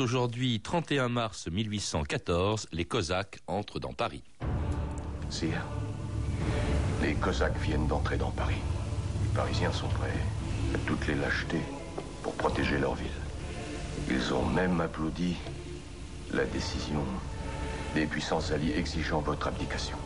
Aujourd'hui, 31 mars 1814, les Cosaques entrent dans Paris. Sire, les Cosaques viennent d'entrer dans Paris. Les Parisiens sont prêts à toutes les lâchetés pour protéger leur ville. Ils ont même applaudi la décision des puissances alliées exigeant votre abdication.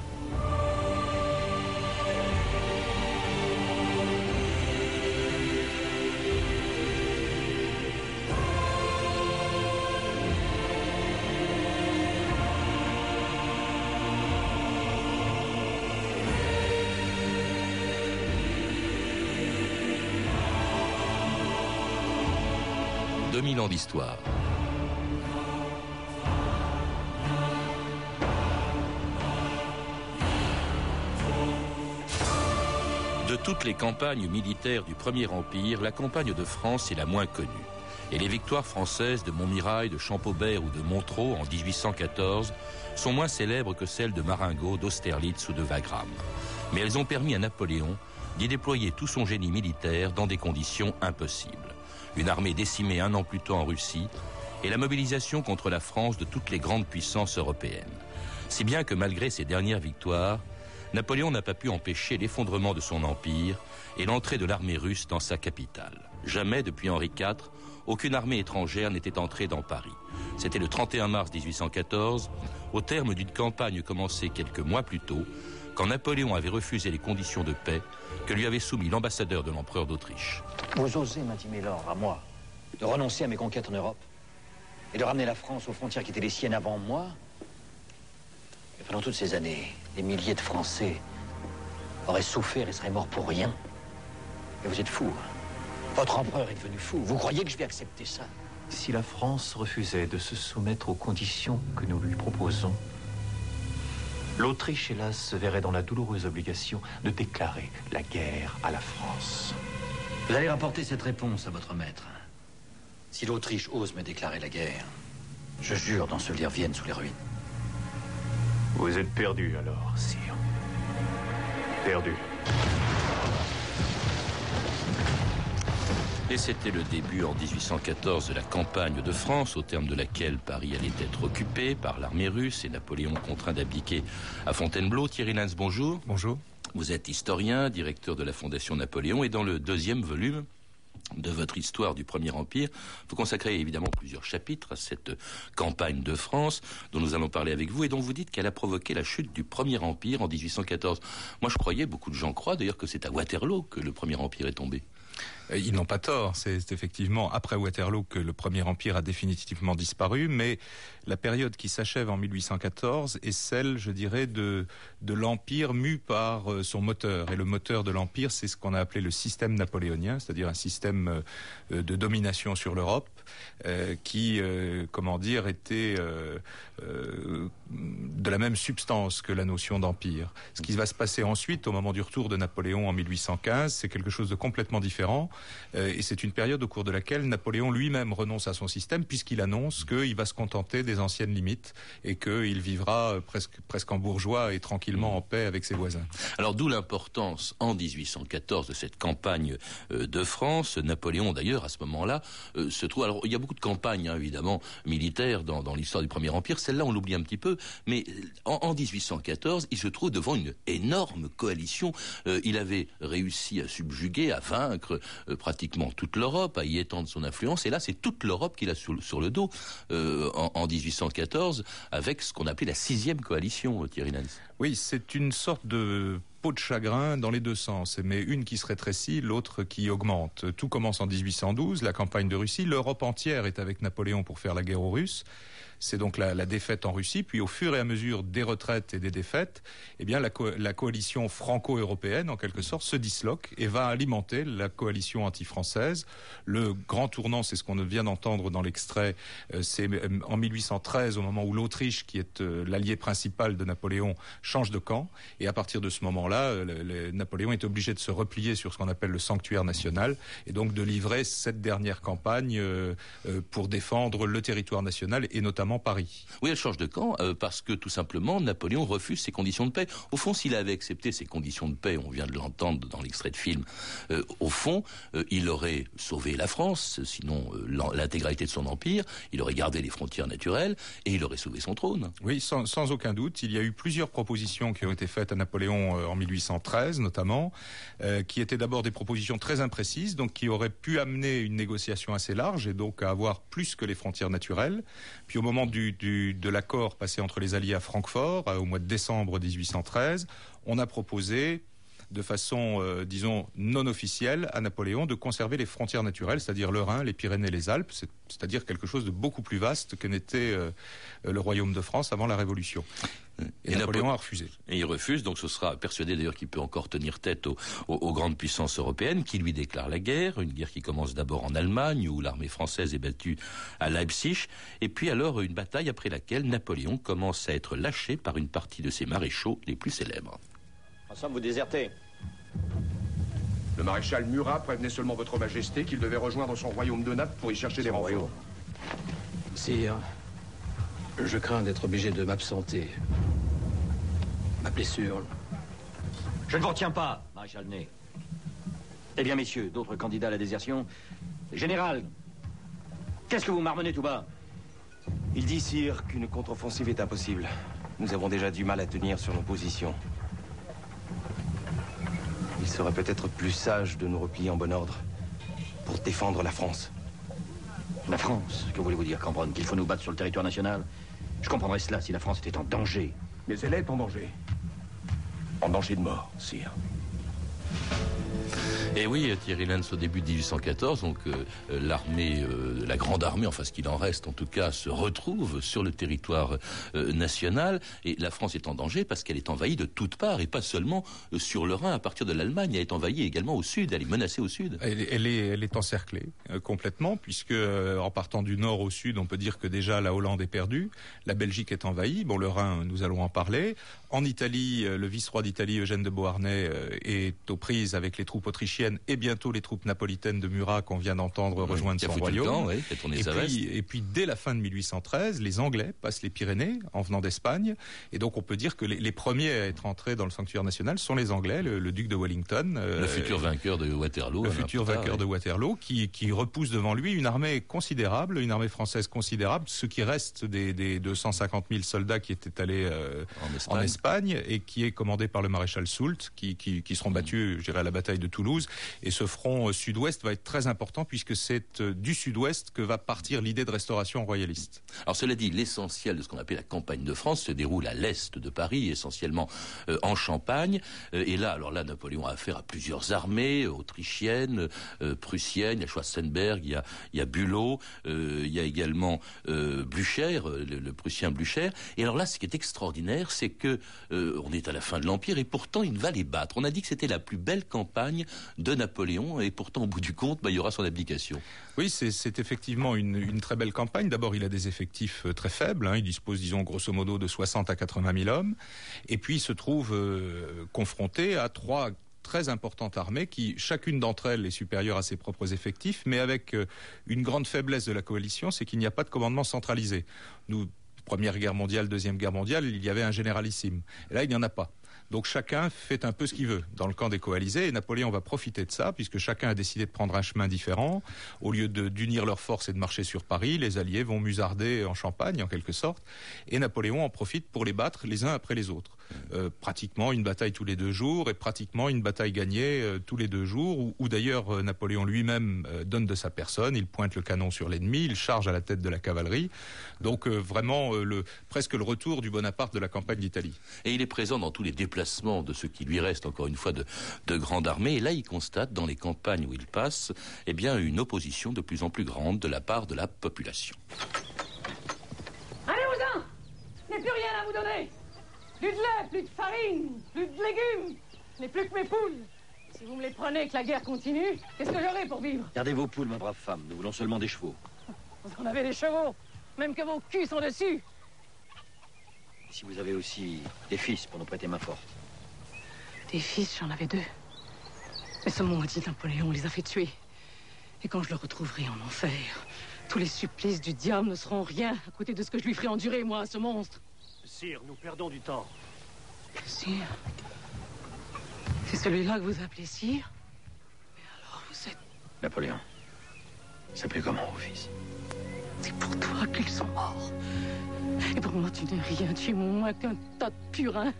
D'histoire. De toutes les campagnes militaires du Premier Empire, la campagne de France est la moins connue. Et les victoires françaises de Montmirail, de Champaubert ou de Montreux en 1814 sont moins célèbres que celles de Marengo, d'Austerlitz ou de Wagram. Mais elles ont permis à Napoléon d'y déployer tout son génie militaire dans des conditions impossibles une armée décimée un an plus tôt en Russie, et la mobilisation contre la France de toutes les grandes puissances européennes. Si bien que malgré ses dernières victoires, Napoléon n'a pas pu empêcher l'effondrement de son empire et l'entrée de l'armée russe dans sa capitale. Jamais depuis Henri IV, aucune armée étrangère n'était entrée dans Paris. C'était le 31 mars 1814, au terme d'une campagne commencée quelques mois plus tôt, quand Napoléon avait refusé les conditions de paix que lui avait soumis l'ambassadeur de l'empereur d'Autriche. Vous osez m'intimer l'or à moi de renoncer à mes conquêtes en Europe et de ramener la France aux frontières qui étaient les siennes avant moi Et pendant toutes ces années, des milliers de Français auraient souffert et seraient morts pour rien. Et vous êtes fou. Votre empereur est devenu fou. Vous croyez que je vais accepter ça? Si la France refusait de se soumettre aux conditions que nous lui proposons, l'Autriche, hélas, se verrait dans la douloureuse obligation de déclarer la guerre à la France. Vous allez rapporter cette réponse à votre maître. Si l'Autriche ose me déclarer la guerre, je jure d'ensevelir Vienne sous les ruines. Vous êtes perdu alors, sire. Perdu. Et c'était le début en 1814 de la campagne de France, au terme de laquelle Paris allait être occupé par l'armée russe et Napoléon contraint d'abdiquer à Fontainebleau. Thierry Lenz, bonjour. Bonjour. Vous êtes historien, directeur de la Fondation Napoléon, et dans le deuxième volume, de votre histoire du Premier Empire. Vous consacrez évidemment plusieurs chapitres à cette campagne de France dont nous allons parler avec vous et dont vous dites qu'elle a provoqué la chute du Premier Empire en 1814. Moi je croyais, beaucoup de gens croient d'ailleurs que c'est à Waterloo que le Premier Empire est tombé. Euh, ils n'ont pas tort. C'est effectivement après Waterloo que le Premier Empire a définitivement disparu, mais la période qui s'achève en 1814 est celle, je dirais, de, de l'Empire mu par euh, son moteur. Et le moteur de l'Empire, c'est ce qu'on a appelé le système napoléonien, c'est-à-dire un système euh, de domination sur l'Europe, qui, comment dire, était de la même substance que la notion d'empire. Ce qui va se passer ensuite, au moment du retour de Napoléon en 1815, c'est quelque chose de complètement différent. Euh, et c'est une période au cours de laquelle Napoléon lui-même renonce à son système, puisqu'il annonce qu'il va se contenter des anciennes limites et qu'il vivra euh, presque, presque en bourgeois et tranquillement en paix avec ses voisins. Alors d'où l'importance en 1814 de cette campagne euh, de France. Napoléon d'ailleurs à ce moment-là se trouve. Alors il y a beaucoup de campagnes hein, évidemment militaires dans, dans l'histoire du Premier Empire. Celle-là on l'oublie un petit peu, mais en, en, 1814 il se trouve devant une énorme coalition. il avait réussi à subjuguer, à vaincre euh, pratiquement toute l'Europe, à y étendre son influence. Et là, c'est toute l'Europe qu'il a sur, le dos euh, en, en, 1814, avec ce qu'on appelait la sixième coalition, euh, Thierry. Oui, c'est une sorte de peau de chagrin dans les deux sens, mais une qui se rétrécit, l'autre qui augmente. Tout commence en 1812, la campagne de Russie. L'Europe entière est avec Napoléon pour faire la guerre aux Russes. C'est donc la, la, défaite en Russie. Puis au fur et à mesure des retraites et des défaites, eh bien la, co la coalition franco-européenne, en quelque sorte, se disloque et va alimenter la coalition anti-française. Le grand tournant, c'est ce qu'on vient d'entendre dans l'extrait, euh, c'est euh, en 1813, au moment où l'Autriche, qui est euh, l'allié principal de Napoléon, change de camp. Et à partir de ce moment moment-là, Napoléon est obligé de se replier sur ce qu'on appelle le sanctuaire national et donc de livrer cette dernière campagne pour défendre le territoire national et notamment Paris. Oui, elle change de camp parce que tout simplement Napoléon refuse ses conditions de paix. Au fond, s'il avait accepté ces conditions de paix, on vient de l'entendre dans l'extrait de film, au fond, il aurait sauvé la France, sinon l'intégralité de son empire, il aurait gardé les frontières naturelles et il aurait sauvé son trône. Oui, sans, sans aucun doute. Il y a eu plusieurs propositions qui ont été faites à Napoléon euh, en 1813 notamment, euh, qui étaient d'abord des propositions très imprécises, donc qui auraient pu amener une négociation assez large et donc à avoir plus que les frontières naturelles. Puis au moment du, de l'accord passé entre les Alliés à Francfort, euh, au mois de décembre 1813, on a proposé de façon, euh, disons, non officielle à Napoléon de conserver les frontières naturelles, c'est-à-dire le Rhin, les Pyrénées, les Alpes, c'est-à-dire quelque chose de beaucoup plus vaste que n'était euh, le royaume de France avant la Révolution. Et, Napoléon a refusé. Et il refuse, donc ce sera persuadé d'ailleurs qu'il peut encore tenir tête aux, aux, grandes puissances européennes qui lui déclarent la guerre, une guerre qui commence d'abord en Allemagne où l'armée française est battue à Leipzig, et puis alors une bataille après laquelle Napoléon commence à être lâché par une partie de ses maréchaux les plus célèbres. En somme, vous désertez. Le maréchal Murat prévenait seulement votre majesté qu'il devait rejoindre son royaume de Naples pour y chercher des renforts. Sire, je crains d'être obligé de m'absenter. Ma blessure. Je ne vous retiens pas, maréchal Ney. Eh bien, messieurs, d'autres candidats à la désertion Général, qu'est-ce que vous marmonnez tout bas? Il dit, sire, qu'une contre-offensive est impossible. Nous avons déjà du mal à tenir sur nos positions. Il serait peut-être plus sage de nous replier en bon ordre pour défendre la France. La France Que voulez-vous dire, Cambronne Qu'il faut nous battre sur le territoire national? Je comprendrais cela si la France était en danger. Mais elle est en danger. En danger de mort, sire. Et oui, Thierry Lenz, au début de 1814, donc euh, l'armée, euh, la grande armée, enfin ce qu'il en reste en tout cas, se retrouve sur le territoire euh, national. Et la France est en danger parce qu'elle est envahie de toutes parts et pas seulement sur le Rhin. À partir de l'Allemagne, elle est envahie également au sud. Elle est menacée au sud. Elle, elle est, elle est encerclée complètement puisque en partant du nord au sud, on peut dire que déjà la Hollande est perdue, la Belgique est envahie. Bon, le Rhin, nous allons en parler. En Italie, le vice-roi d'Italie, Eugène de Beauharnais, est aux prises avec les troupes autrichiennes et bientôt les troupes napolitaines de Murat qu'on vient d'entendre rejoindre son royaume. et, puis, et, puis, dès la fin de 1813, les Anglais passent les Pyrénées en venant d'Espagne. Et donc on peut dire que les, les, premiers à être entrés dans le sanctuaire national sont les Anglais, le, duc de Wellington. Euh, le futur vainqueur de Waterloo. Le futur vainqueur de Waterloo qui, qui, repousse devant lui une armée considérable, une armée française considérable, ce qui reste des, des 250 000 soldats qui étaient allés euh, en, Espagne. en, Espagne. et qui est commandé par le maréchal Soult, qui, qui, qui seront battus, je dirais, à la bataille de Toulouse et ce front euh, sud-ouest va être très important puisque c'est euh, du sud-ouest que va partir l'idée de restauration royaliste. Alors cela dit, l'essentiel de ce qu'on appelle la campagne de France se déroule à l'est de Paris, essentiellement euh, en Champagne. et là, alors là, Napoléon a affaire à plusieurs armées, autrichiennes, prussiennes, il y a Schwarzenberg, il y a, il y a Bülow, il y a également Blücher, le, le, prussien Blücher. Et alors là, ce qui est extraordinaire, c'est que on est à la fin de l'Empire et pourtant il va les battre. On a dit que c'était la plus belle campagne de Napoléon, et pourtant, au bout du compte, bah, il y aura son abdication. Oui, c'est effectivement une, très belle campagne. D'abord, il a des effectifs euh, très faibles. Hein. Il dispose, disons, grosso modo, de 60 à 80 000 hommes. Et puis, il se trouve euh, confronté à trois très importantes armées qui, chacune d'entre elles, est supérieure à ses propres effectifs, mais avec euh, une grande faiblesse de la coalition, c'est qu'il n'y a pas de commandement centralisé. Nous, Première Guerre mondiale, Deuxième Guerre mondiale, il y avait un généralissime. Et là, il n'y en a pas. Donc chacun fait un peu ce qu'il veut dans le camp des coalisés et Napoléon va profiter de ça puisque chacun a décidé de prendre un chemin différent. Au lieu d'unir leurs forces et de marcher sur Paris, les Alliés vont musarder en Champagne en quelque sorte et Napoléon en profite pour les battre les uns après les autres. Euh, pratiquement une bataille tous les deux jours et pratiquement une bataille gagnée euh, tous les deux jours où, où d'ailleurs euh, Napoléon lui-même euh, donne de sa personne, il pointe le canon sur l'ennemi, il charge à la tête de la cavalerie. Donc euh, vraiment le, presque le retour du Bonaparte de la campagne d'Italie. Et il est présent dans tous les déplacements de ce qui lui reste encore une fois de, de grande armée et là il constate dans les campagnes où il passe eh bien une opposition de plus en plus grande de la part de la population. Allez-vous-en Je n'ai plus rien à vous donner plus de lait, plus de farine, plus de légumes. Je n'ai plus que mes poules. Si vous me les prenez et que la guerre continue, qu'est-ce que j'aurai pour vivre? Gardez vos poules, ma brave femme. Nous voulons seulement des chevaux. Parce qu'on avait des chevaux, même que vos culs sont dessus. Et si vous avez aussi des fils pour nous prêter main forte? Des fils, j'en avais deux. Mais ce maudit Napoléon les a fait tuer. Et quand je le retrouverai en enfer, tous les supplices du diable ne seront rien à côté de ce que je lui ferai endurer, moi, ce monstre. Sire, nous perdons du temps. Sire C'est celui-là que vous appelez Sire? Mais alors vous êtes... Napoléon. S'appelait comment, vos fils? C'est pour toi qu'ils sont morts. Et pour moi, tu n'es rien. Tu es moins qu'un tas de purins.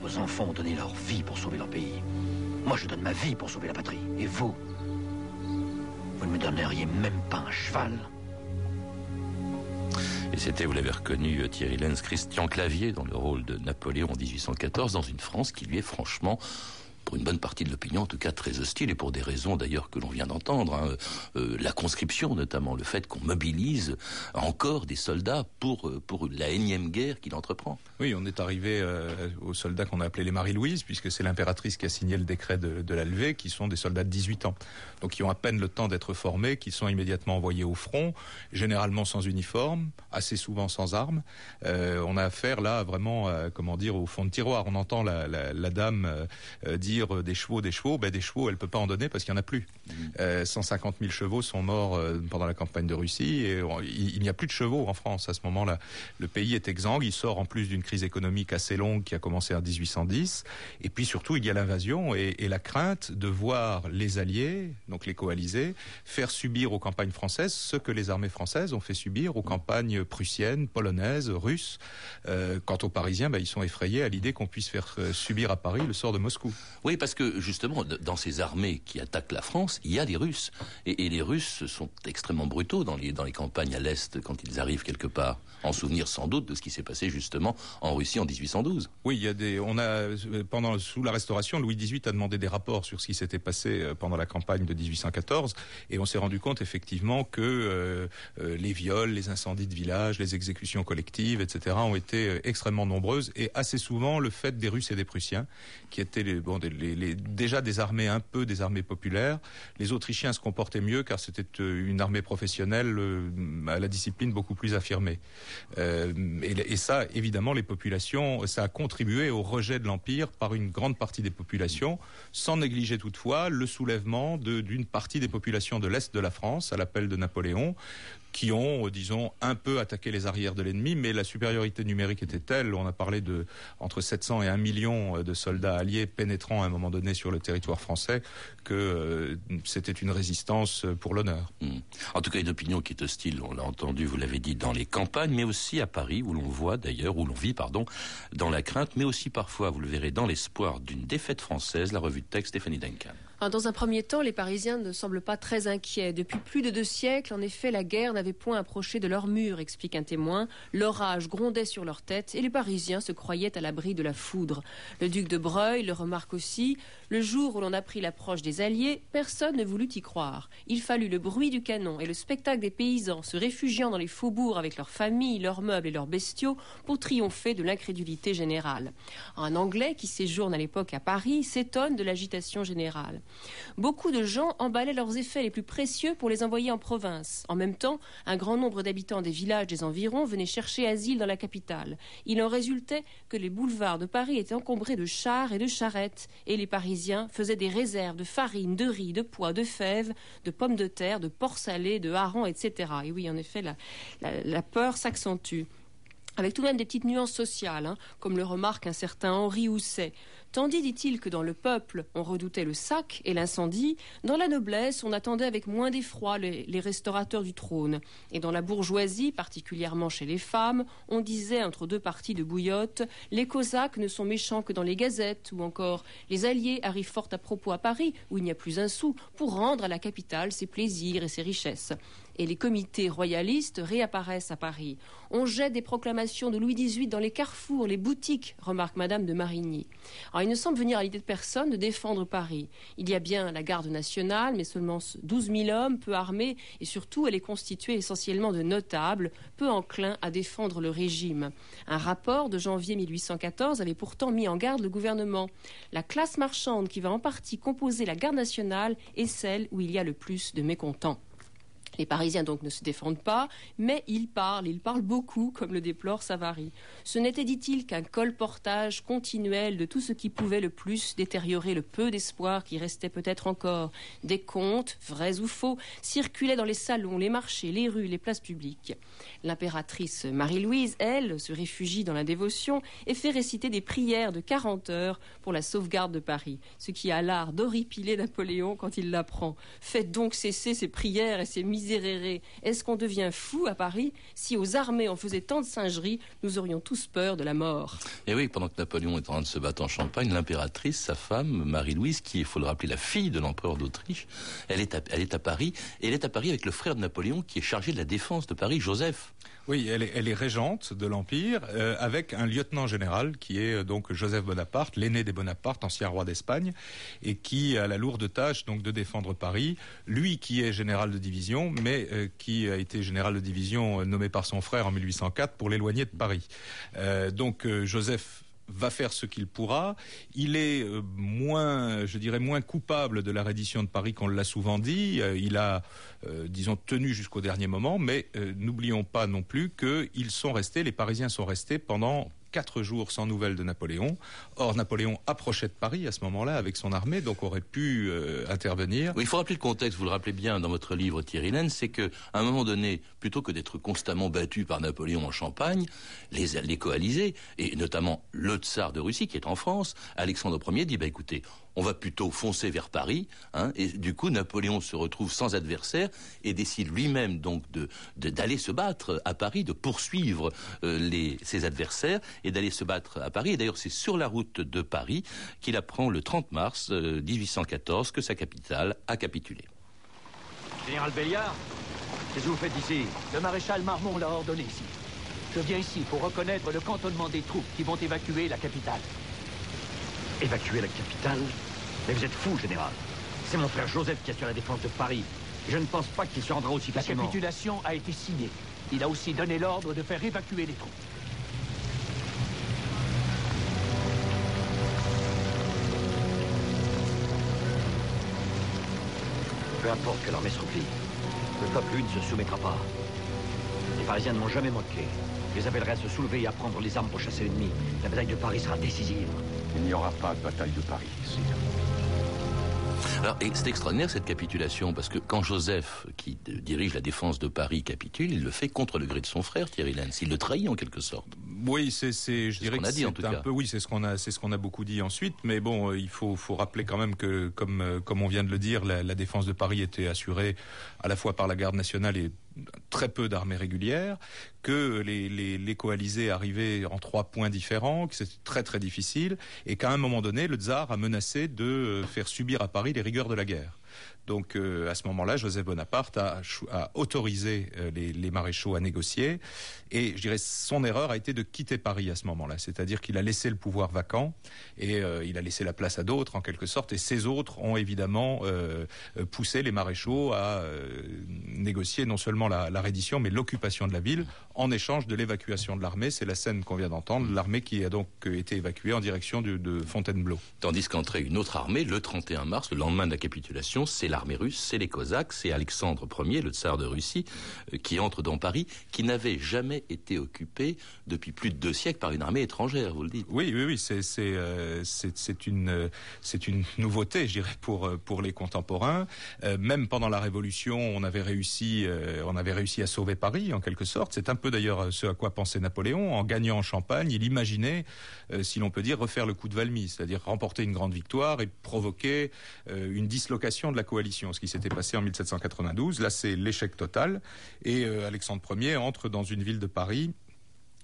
Vos enfants ont donné leur vie pour sauver leur pays. Moi, je donne ma vie pour sauver la patrie. Et vous? Vous ne me donneriez même pas un cheval Et c'était, vous l'avez reconnu, euh, Thierry Lenz, Christian Clavier dans le rôle de Napoléon en 1814, dans une France qui lui est franchement pour une bonne partie de l'opinion, en tout cas très hostile, et pour des raisons d'ailleurs que l'on vient d'entendre. Hein. Euh, la conscription notamment, le fait qu'on mobilise encore des soldats pour, euh, pour la énième guerre qu'il entreprend. Oui, on est arrivé euh, aux soldats qu'on a appelés les Marie-Louise, puisque c'est l'impératrice qui a signé le décret de, de, la levée, qui sont des soldats de 18 ans. Donc qui ont à peine le temps d'être formés, qui sont immédiatement envoyés au front, généralement sans uniforme, assez souvent sans armes. Euh, on a affaire là vraiment, comment dire, au fond de tiroir. On entend la, la, la dame dire dire des chevaux, des chevaux, ben des chevaux, elle peut pas en donner parce qu'il y en a plus. Mmh. Euh, 150 000 chevaux sont morts euh, pendant la campagne de Russie et on, il, il n'y a plus de chevaux en France à ce moment-là. Le pays est exsangue, il sort en plus d'une crise économique assez longue qui a commencé en 1810 et puis surtout il y a l'invasion et, et, la crainte de voir les alliés, donc les coalisés, faire subir aux campagnes françaises ce que les armées françaises ont fait subir aux campagnes prussiennes, polonaises, russes. Euh, quant aux Parisiens, ben, ils sont effrayés à l'idée qu'on puisse faire euh, subir à Paris le sort de Moscou. Oui, parce que justement, dans ces armées qui attaquent la France, il y a des Russes. Et, les Russes sont extrêmement brutaux dans les, campagnes à l'Est quand ils arrivent quelque part. En souvenir sans doute de ce qui s'est passé justement en Russie en 1812. Oui, il y a des. On a pendant sous la Restauration, Louis XVIII a demandé des rapports sur ce qui s'était passé euh, pendant la campagne de 1814, et on s'est rendu compte effectivement que euh, euh, les viols, les incendies de villages, les exécutions collectives, etc., ont été euh, extrêmement nombreuses et assez souvent le fait des Russes et des Prussiens, qui étaient les, bon, des, les, les, déjà des armées un peu des armées populaires. Les Autrichiens se comportaient mieux car c'était une armée professionnelle euh, à la discipline beaucoup plus affirmée. Euh, et, et, ça, évidemment, les populations, ça a contribué au rejet de l'Empire par une grande partie des populations, sans négliger toutefois le soulèvement d'une partie des populations de l'Est de la France à l'appel de Napoléon, qui ont, disons, un peu attaqué les arrières de l'ennemi, mais la supériorité numérique était telle, on a parlé de entre 700 et 1 million de soldats alliés pénétrant à un moment donné sur le territoire français, que euh, c'était une résistance pour l'honneur. Mmh. En tout cas, une opinion qui est hostile, on l'a entendu, vous l'avez dit, dans les campagnes, mais aussi à Paris, où l'on voit d'ailleurs, où l'on vit, pardon, dans la crainte, mais aussi parfois, vous le verrez, dans l'espoir d'une défaite française, la revue de texte Stéphanie Duncan. Dans un premier temps, les Parisiens ne semblent pas très inquiets. Depuis plus de deux siècles, en effet, la guerre n'avait point approché de leur mur, explique un témoin. L'orage grondait sur leur tête et les Parisiens se croyaient à l'abri de la foudre. Le duc de Breuil le remarque aussi. Le jour où l'on apprit l'approche des Alliés, personne ne voulut y croire. Il fallut le bruit du canon et le spectacle des paysans se réfugiant dans les faubourgs avec leurs familles, leurs meubles et leurs bestiaux pour triompher de l'incrédulité générale. Un Anglais qui séjourne à l'époque à Paris s'étonne de l'agitation générale. Beaucoup de gens emballaient leurs effets les plus précieux pour les envoyer en province. En même temps, un grand nombre d'habitants des villages des environs venaient chercher asile dans la capitale. Il en résultait que les boulevards de Paris étaient encombrés de chars et de charrettes, et les Parisiens faisaient des réserves de farine, de riz, de pois, de fèves, de pommes de terre, de porc salé, de harengs, etc. Et oui, en effet, la, la, la peur s'accentue avec tout de même des petites nuances sociales, hein, comme le remarque un certain Henri Housset. Tandis, dit-il, que dans le peuple, on redoutait le sac et l'incendie, dans la noblesse, on attendait avec moins d'effroi les, les, restaurateurs du trône. Et dans la bourgeoisie, particulièrement chez les femmes, on disait, entre deux parties de bouillotte, les Cosaques ne sont méchants que dans les gazettes, ou encore, les Alliés arrivent fort à propos à Paris, où il n'y a plus un sou, pour rendre à la capitale ses plaisirs et ses richesses et les comités royalistes réapparaissent à Paris. On jette des proclamations de Louis XVIII dans les carrefours, les boutiques, remarque Madame de Marigny. Alors, il ne semble venir à l'idée de personne de défendre Paris. Il y a bien la garde nationale, mais seulement 12 000 hommes, peu armés, et surtout elle est constituée essentiellement de notables, peu enclins à défendre le régime. Un rapport de janvier 1814 avait pourtant mis en garde le gouvernement. La classe marchande qui va en partie composer la garde nationale est celle où il y a le plus de mécontents. Les Parisiens donc ne se défendent pas, mais ils parlent, ils parlent beaucoup, comme le déplore Savary. Ce n'était, dit-il, qu'un colportage continuel de tout ce qui pouvait le plus détériorer le peu d'espoir qui restait peut-être encore. Des contes, vrais ou faux, circulaient dans les salons, les marchés, les rues, les places publiques. L'impératrice Marie-Louise, elle, se réfugie dans la dévotion et fait réciter des prières de 40 heures pour la sauvegarde de Paris, ce qui a l'art d'horripiler Napoléon quand il l'apprend. Faites donc cesser ces prières et ces mises est-ce qu'on devient fou à Paris Si aux armées on faisait tant de singeries, nous aurions tous peur de la mort? Et oui, pendant que Napoléon est en train de se battre en Champagne, l'impératrice, sa femme, Marie-Louise, qui il faut le rappeler, la fille de l'empereur d'Autriche, elle est, elle est à Paris, et elle est à Paris avec le frère de Napoléon qui est chargé de la défense de Paris, Joseph. Oui, elle est, régente de l'Empire euh, avec un lieutenant général qui est euh, donc Joseph Bonaparte, l'aîné des Bonaparte, ancien roi d'Espagne, et qui a la lourde tâche donc de défendre Paris. Lui qui est général de division, mais euh, qui a été général de division nommé par son frère en 1804 pour l'éloigner de Paris. donc Joseph va faire ce qu'il pourra. Il est euh, moins, je dirais, moins coupable de la reddition de Paris qu'on l'a souvent dit. Euh, il a, euh, disons, tenu jusqu'au dernier moment, mais n'oublions pas non plus qu'ils sont restés, les Parisiens sont restés pendant quatre jours sans nouvelles de Napoléon. Or, Napoléon approchait de Paris à ce moment-là avec son armée, donc aurait pu euh, intervenir. il faut rappeler le contexte, vous le rappelez bien dans votre livre, Thierry Laine, c'est qu'à un moment donné, plutôt que d'être constamment battu par Napoléon en Champagne, les, les coalisés, et notamment le tsar de Russie qui est en France, Alexandre Ier dit, bah écoutez, on va plutôt foncer vers Paris, hein, et du coup Napoléon se retrouve sans adversaire et décide lui-même donc d'aller se battre à Paris, de poursuivre euh, ses adversaires et d'aller se battre à Paris. Et d'ailleurs c'est sur la route de Paris qu'il apprend le 30 mars 1814 euh, que sa capitale a capitulé. Général Béliard, qu'est-ce que vous faites ici? Le maréchal Marmont l'a ordonné ici. Je viens ici pour reconnaître le cantonnement des troupes qui vont évacuer la capitale. Évacuer la capitale Mais vous êtes fou, général. C'est mon frère Joseph qui assure la défense de Paris. Je ne pense pas qu'il se rendra aussi facilement. La capitulation a été signée. Il a aussi donné l'ordre de faire évacuer les troupes. Peu importe que l'armée se replie, le peuple une ne se soumettra pas. Les Parisiens ne m'ont jamais moqué. Je les appellerai à se soulever et à prendre les armes pour chasser l'ennemi. La bataille de Paris sera décisive. Il n'y aura pas de bataille de Paris, ici. Alors, c'est extraordinaire cette capitulation, parce que quand Joseph, qui dirige la défense de Paris, capitule, il le fait contre le gré de son frère, Thierry Lenz. Il le trahit en quelque sorte. Oui, c'est, je dirais que c'est un peu, oui, c'est ce qu'on a, c'est ce qu'on a beaucoup dit ensuite. Mais bon, euh, il faut, faut rappeler quand même que, comme, euh, comme on vient de le dire, la, la défense de Paris était assurée à la fois par la garde nationale et très peu d'armées régulières, que les, les, les, coalisés arrivaient en trois points différents, que c'était très très difficile, et qu'à un moment donné, le tsar a menacé de faire subir à Paris les rigueurs de la guerre. Donc euh, à ce moment-là, Joseph Bonaparte a, autorisé euh, les, maréchaux à négocier. Et je dirais son erreur a été de quitter Paris à ce moment-là. C'est-à-dire qu'il a laissé le pouvoir vacant et euh, il a laissé la place à d'autres en quelque sorte. Et ces autres ont évidemment poussé les maréchaux à négocier non seulement la, reddition, mais l'occupation de la ville en échange de l'évacuation de l'armée. C'est la scène qu'on vient d'entendre, l'armée qui a donc été évacuée en direction de Fontainebleau. Tandis qu'entrait une autre armée le 31 mars, le lendemain de la capitulation, c'est l'armée russe, c'est les Cosaques, c'est Alexandre Ier, le tsar de Russie, euh, qui entre dans Paris, qui n'avait jamais été occupé depuis plus de deux siècles par une armée étrangère, vous le dites. Oui, oui, oui, c'est euh, une, une nouveauté, je dirais, pour, euh, pour les contemporains. même pendant la Révolution, on avait réussi, on avait réussi à sauver Paris, en quelque sorte. C'est un peu d'ailleurs ce à quoi pensait Napoléon. En gagnant en Champagne, il imaginait, si l'on peut dire, refaire le coup de Valmy, c'est-à-dire remporter une grande victoire et provoquer une dislocation de la coalition ce qui s'était passé en 1792. Là, c'est l'échec total. Et euh, Alexandre Ier entre dans une ville de Paris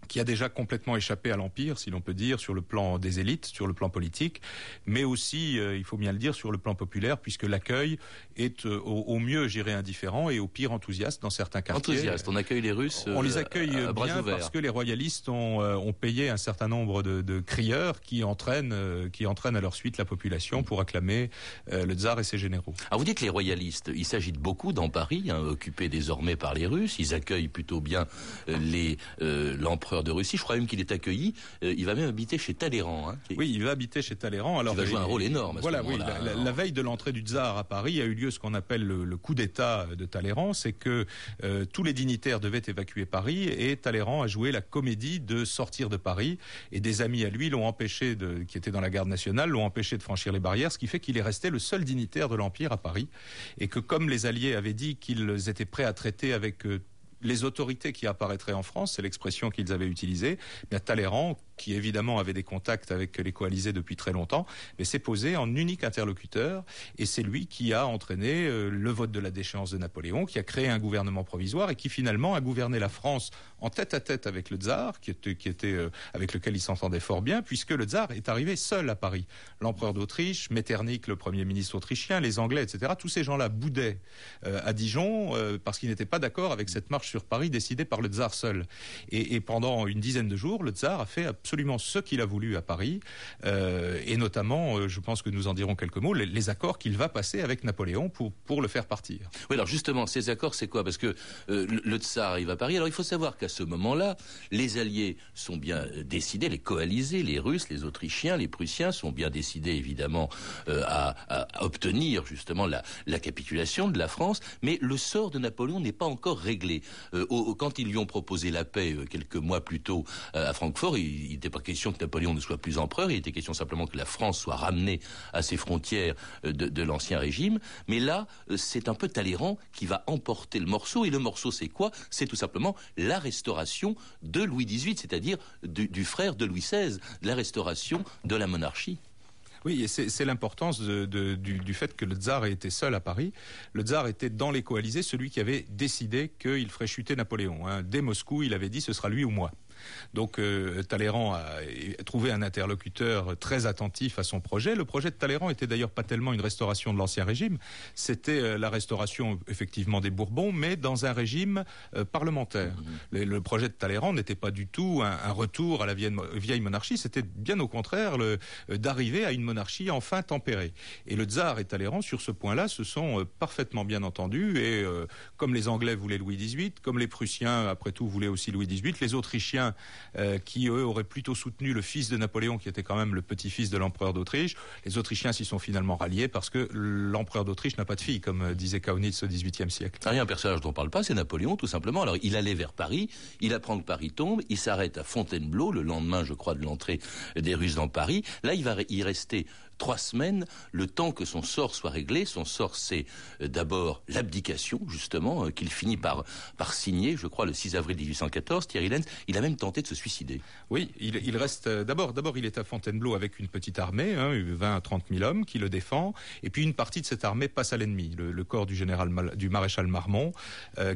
qui a déjà complètement échappé à l'Empire, si l'on peut dire, sur le plan des élites, sur le plan politique, mais aussi, euh, il faut bien le dire, sur le plan populaire, puisque l'accueil est euh, au, mieux, j'irais, indifférent et au pire enthousiaste dans certains quartiers. Enthousiaste, on accueille les Russes. on les accueille bien parce que les royalistes ont, ont payé un certain nombre de, de crieurs qui entraînent, qui entraînent à leur suite la population pour acclamer le tsar et ses généraux. Alors vous dites les royalistes, il s'agit de beaucoup dans Paris, hein, occupés désormais par les Russes, ils accueillent plutôt bien les l'empereur l'empereur de Russie. Je crois même qu'il est accueilli. Euh, il va même habiter chez Talleyrand. Hein, oui, il va habiter chez Talleyrand. Alors, il va jouer un rôle énorme. À voilà, oui. La, veille de l'entrée du tsar à Paris a eu lieu ce qu'on appelle le, coup d'État de Talleyrand. C'est que euh, tous les dignitaires devaient évacuer Paris et Talleyrand a joué la comédie de sortir de Paris. Et des amis à lui l'ont empêché, de, qui étaient dans la garde nationale, l'ont empêché de franchir les barrières, ce qui fait qu'il est resté le seul dignitaire de l'Empire à Paris. Et que comme les Alliés avaient dit qu'ils étaient prêts à traiter avec euh, les autorités qui apparaîtraient en France, c'est l'expression qu'ils avaient utilisée, bien Talleyrand, qui évidemment avait des contacts avec les coalisés depuis très longtemps, mais s'est posé en unique interlocuteur, et c'est lui qui a entraîné euh, le vote de la déchéance de Napoléon, qui a créé un gouvernement provisoire et qui finalement a gouverné la France en tête à tête avec le tsar, qui était, euh, avec lequel il s'entendait fort bien, puisque le tsar est arrivé seul à Paris. L'empereur d'Autriche, Metternich, le premier ministre autrichien, les Anglais, etc. Tous ces gens-là boudaient euh, à Dijon parce qu'ils n'étaient pas d'accord avec cette marche sur Paris décidée par le tsar seul. Et, et pendant une dizaine de jours, le tsar a fait absolument absolument ce qu'il a voulu à Paris, euh, et notamment, euh, je pense que nous en dirons quelques mots, les, accords qu'il va passer avec Napoléon pour, pour le faire partir. Oui, alors justement, ces accords, c'est quoi? Parce que euh, le, tsar arrive à Paris. Alors il faut savoir qu'à ce moment-là, les Alliés sont bien décidés, les coalisés, les Russes, les Autrichiens, les Prussiens sont bien décidés, évidemment, à, à, obtenir justement la, la, capitulation de la France, mais le sort de Napoléon n'est pas encore réglé. Au, quand ils lui ont proposé la paix quelques mois plus tôt à Francfort, il, n'était pas question que Napoléon ne soit plus empereur, il était question simplement que la France soit ramenée à ses frontières euh, de, l'ancien régime. Mais là, euh, c'est un peu Talleyrand qui va emporter le morceau. Et le morceau, c'est quoi? C'est tout simplement la restauration de Louis XVIII, c'est-à-dire du, frère de Louis XVI, la restauration de la monarchie. Oui, et c'est l'importance du, fait que le tsar ait été seul à Paris. Le tsar était dans les coalisés celui qui avait décidé qu'il ferait chuter Napoléon. Hein. Dès Moscou, il avait dit ce sera lui ou moi. Donc euh, Talleyrand a trouvé un interlocuteur très attentif à son projet. Le projet de Talleyrand était d'ailleurs pas tellement une restauration de l'ancien régime, c'était euh, la restauration effectivement des Bourbons, mais dans un régime euh, parlementaire. Mmh. Le, projet de Talleyrand n'était pas du tout un, retour à la vieille, monarchie, c'était bien au contraire d'arriver à une monarchie enfin tempérée. Et le tsar et Talleyrand, sur ce point-là, se sont parfaitement bien entendus. Et comme les Anglais voulaient Louis XVIII, comme les Prussiens, après tout, voulaient aussi Louis XVIII, les Autrichiens euh, qui, eux, auraient plutôt soutenu le fils de Napoléon, qui était quand même le petit-fils de l'empereur d'Autriche. Les Autrichiens s'y sont finalement ralliés parce que l'empereur d'Autriche n'a pas de fille, comme euh, disait Kaunitz au XVIIIe siècle. Ah, il y a un personnage dont on ne parle pas, c'est Napoléon, tout simplement. Alors, il allait vers Paris, il apprend que Paris tombe, il s'arrête à Fontainebleau, le lendemain, je crois, de l'entrée des Russes dans Paris. Là, il va y rester trois semaines, le temps que son sort soit réglé. Son sort, c'est euh, d'abord l'abdication, justement, euh, qu'il finit par, par signer, je crois, le 6 avril 1814. Thierry Lenz, il a même tenté de se suicider. Oui, il, reste euh, d'abord, d'abord, il est à Fontainebleau avec une petite armée, hein, 20 à 30 000 hommes qui le défend, et puis une partie de cette armée passe à l'ennemi. Le, corps du général, du maréchal Marmont,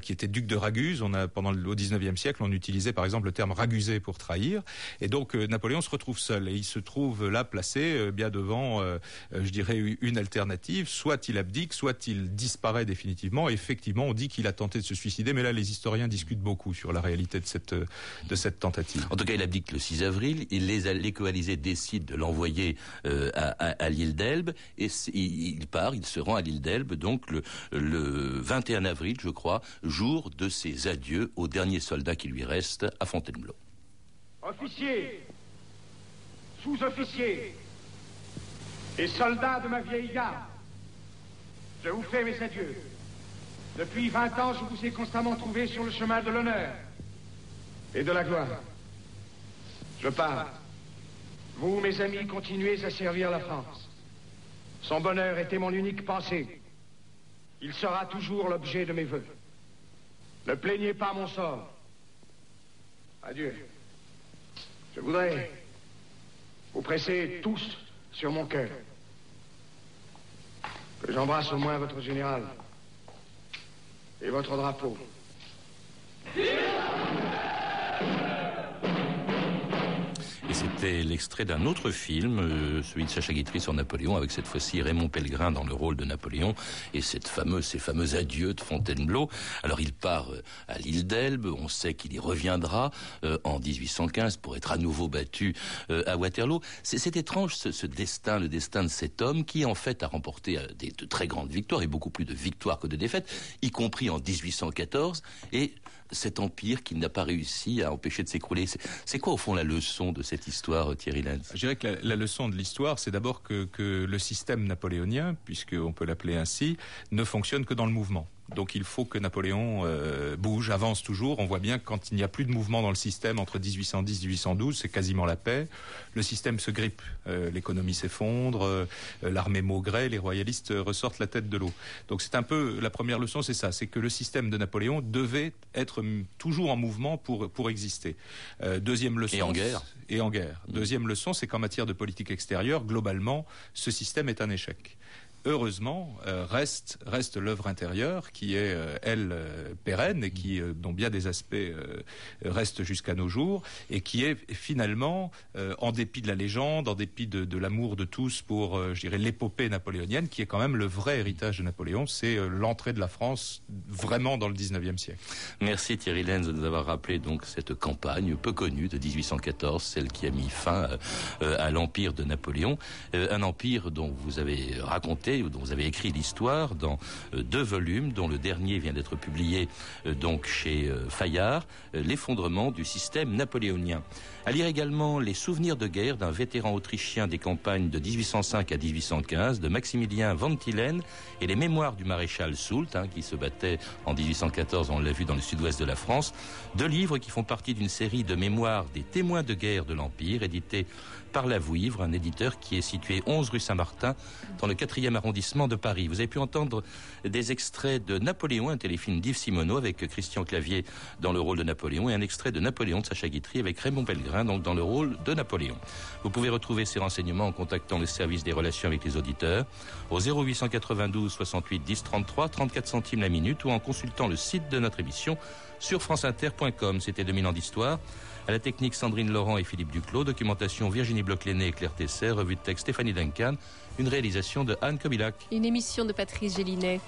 qui était duc de Raguse, on a pendant le, au 19e siècle, on utilisait par exemple le terme ragusé pour trahir, et donc Napoléon se retrouve seul, et il se trouve là placé bien devant euh, je dirais, une alternative. Soit il abdique, soit il disparaît définitivement. Effectivement, on dit qu'il a tenté de se suicider, mais là, les historiens discutent beaucoup sur la réalité de cette, de cette tentative. En tout cas, il abdique le 6 avril. Et les, les coalisés décident de l'envoyer euh, à, l'île d'Elbe. Et il, part, il se rend à l'île d'Elbe, donc le, le 21 avril, je crois, jour de ses adieux aux derniers soldats qui lui restent à Fontainebleau. Officiers, sous-officiers, et soldats de ma vieille garde, je vous fais mes adieux. Depuis vingt ans, je vous ai constamment trouvé sur le chemin de l'honneur et de la gloire. Je pars. Vous, mes amis, continuez à servir la France. Son bonheur était mon unique pensée. Il sera toujours l'objet de mes voeux. Ne plaignez pas mon sort. Adieu. Je voudrais vous presser tous sur mon cœur. Que j'embrasse au moins votre général et votre drapeau. C'était l'extrait d'un autre film, euh, celui de Sacha Guitry sur Napoléon, avec cette fois-ci Raymond Pellegrin dans le rôle de Napoléon et cette fameuse, ces fameux adieux de Fontainebleau. Alors il part euh, à l'île d'Elbe, on sait qu'il y reviendra euh, en 1815 pour être à nouveau battu à Waterloo. C'est étrange ce, destin, le destin de cet homme qui en fait a remporté des, de très grandes victoires et beaucoup plus de victoires que de défaites, y compris en 1814 et cet empire qui n'a pas réussi à empêcher de s'écrouler. C'est quoi au fond la leçon de cette histoire, Thierry Lenz? Je dirais que la, la leçon de l'histoire, c'est d'abord que, que le système napoléonien, puisqu'on peut l'appeler ainsi, ne fonctionne que dans le mouvement. Donc il faut que Napoléon euh, bouge, avance toujours. On voit bien que quand il n'y a plus de mouvement dans le système entre 1810 et 1812, c'est quasiment la paix. Le système se grippe, euh, l'économie s'effondre, euh, l'armée maugrait, les royalistes ressortent la tête de l'eau. Donc c'est un peu la première leçon, c'est ça, c'est que le système de Napoléon devait être toujours en mouvement pour pour exister. deuxième leçon et en guerre et en guerre. Deuxième leçon, c'est qu'en matière de politique extérieure, globalement, ce système est un échec heureusement, euh, reste, reste l'œuvre intérieure qui est, euh, elle, euh, pérenne et qui, dont bien des aspects restent jusqu'à nos jours et qui est finalement, en dépit de la légende, en dépit de, de l'amour de tous pour, je dirais, l'épopée napoléonienne, qui est quand même le vrai héritage de Napoléon, c'est l'entrée de la France vraiment dans le 19e siècle. Merci Thierry Lenz de nous avoir rappelé donc cette campagne peu connue de 1814, celle qui a mis fin à l'empire de Napoléon, un empire dont vous avez raconté dont vous avez écrit l'histoire dans euh, deux volumes, dont le dernier vient d'être publié euh, donc chez euh, Fayard, l'effondrement du système napoléonien. À lire également les souvenirs de guerre d'un vétéran autrichien des campagnes de 1805 à 1815, de Maximilien Van et les mémoires du maréchal Soult, hein, qui se battait en 1814, on l'a vu dans le sud-ouest de la France, deux livres qui font partie d'une série de mémoires des témoins de guerre de l'Empire, édités par La Vouivre, un éditeur qui est situé 11 rue Saint-Martin, dans le 4e arrondissement de Paris. Vous avez pu entendre des extraits de Napoléon, un téléfilm d'Yves Simoneau avec Christian Clavier dans le rôle de Napoléon, et un extrait de Napoléon de Sacha Guitry avec Raymond Donc dans le rôle de Napoléon. Vous pouvez retrouver ces renseignements en contactant le service des relations avec les auditeurs au 0892 68 10 33 34 centimes la minute ou en consultant le site de notre émission sur franceinter.com. C'était 2000 ans d'histoire. À la technique, Sandrine Laurent et Philippe Duclos. Documentation, Virginie Bloch-Léné et Claire Tesser. Revue de texte, Stéphanie Duncan. Une réalisation de Anne Kobilac. Une émission de Patrice Gélinet.